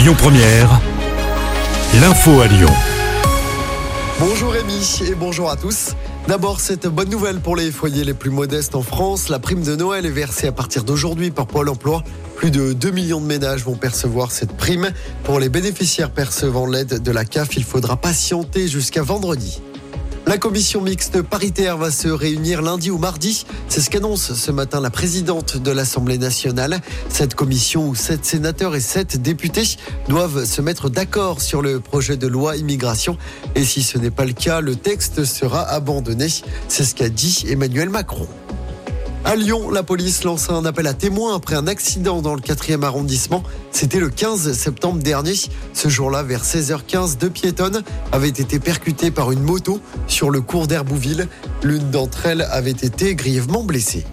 Lyon Première, l'info à Lyon. Bonjour Rémi et bonjour à tous. D'abord, cette bonne nouvelle pour les foyers les plus modestes en France. La prime de Noël est versée à partir d'aujourd'hui par Pôle emploi. Plus de 2 millions de ménages vont percevoir cette prime. Pour les bénéficiaires percevant l'aide de la CAF, il faudra patienter jusqu'à vendredi. La commission mixte paritaire va se réunir lundi ou mardi. C'est ce qu'annonce ce matin la présidente de l'Assemblée nationale. Cette commission où sept sénateurs et sept députés doivent se mettre d'accord sur le projet de loi immigration. Et si ce n'est pas le cas, le texte sera abandonné. C'est ce qu'a dit Emmanuel Macron. À Lyon, la police lance un appel à témoins après un accident dans le 4e arrondissement. C'était le 15 septembre dernier. Ce jour-là, vers 16h15, deux piétonnes avaient été percutées par une moto sur le cours d'Herbouville. L'une d'entre elles avait été grièvement blessée.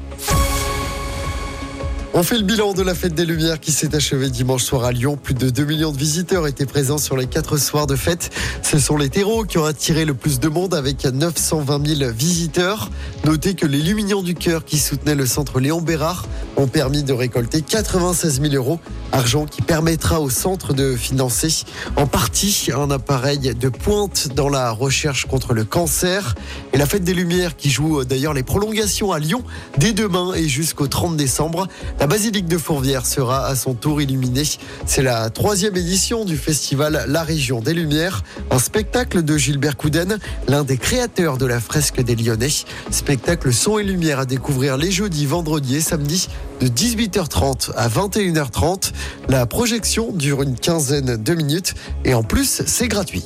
On fait le bilan de la fête des Lumières qui s'est achevée dimanche soir à Lyon. Plus de 2 millions de visiteurs étaient présents sur les quatre soirs de fête. Ce sont les terreaux qui ont attiré le plus de monde avec 920 000 visiteurs. Notez que les Lumignons du Cœur qui soutenaient le centre Léon Bérard ont permis de récolter 96 000 euros, argent qui permettra au centre de financer en partie un appareil de pointe dans la recherche contre le cancer. Et la fête des Lumières qui joue d'ailleurs les prolongations à Lyon dès demain et jusqu'au 30 décembre. La basilique de Fourvière sera à son tour illuminée. C'est la troisième édition du festival La Région des Lumières, un spectacle de Gilbert Couden, l'un des créateurs de la fresque des Lyonnais. Spectacle son et lumière à découvrir les jeudis, vendredis et samedis de 18h30 à 21h30. La projection dure une quinzaine de minutes et en plus c'est gratuit.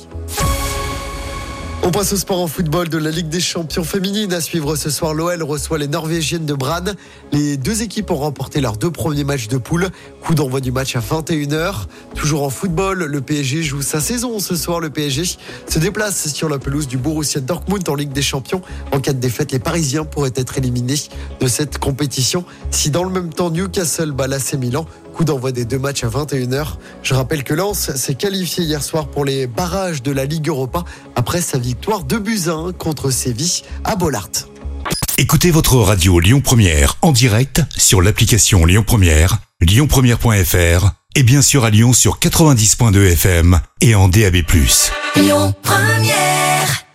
On passe au sport en football de la Ligue des champions féminines. À suivre ce soir, l'OL reçoit les Norvégiennes de Brann. Les deux équipes ont remporté leurs deux premiers matchs de poule. Coup d'envoi du match à 21h. Toujours en football, le PSG joue sa saison ce soir. Le PSG se déplace sur la pelouse du Borussia Dortmund en Ligue des champions. En cas de défaite, les Parisiens pourraient être éliminés de cette compétition. Si dans le même temps Newcastle bat l'AC Milan, Coup d'envoi des deux matchs à 21h. Je rappelle que Lens s'est qualifié hier soir pour les barrages de la Ligue Europa après sa victoire de Buzyn contre Séville à Bollard. Écoutez votre radio Lyon Première en direct sur l'application Lyon Première, lyonpremière.fr et bien sûr à Lyon sur 90.2 FM et en DAB+. Lyon Première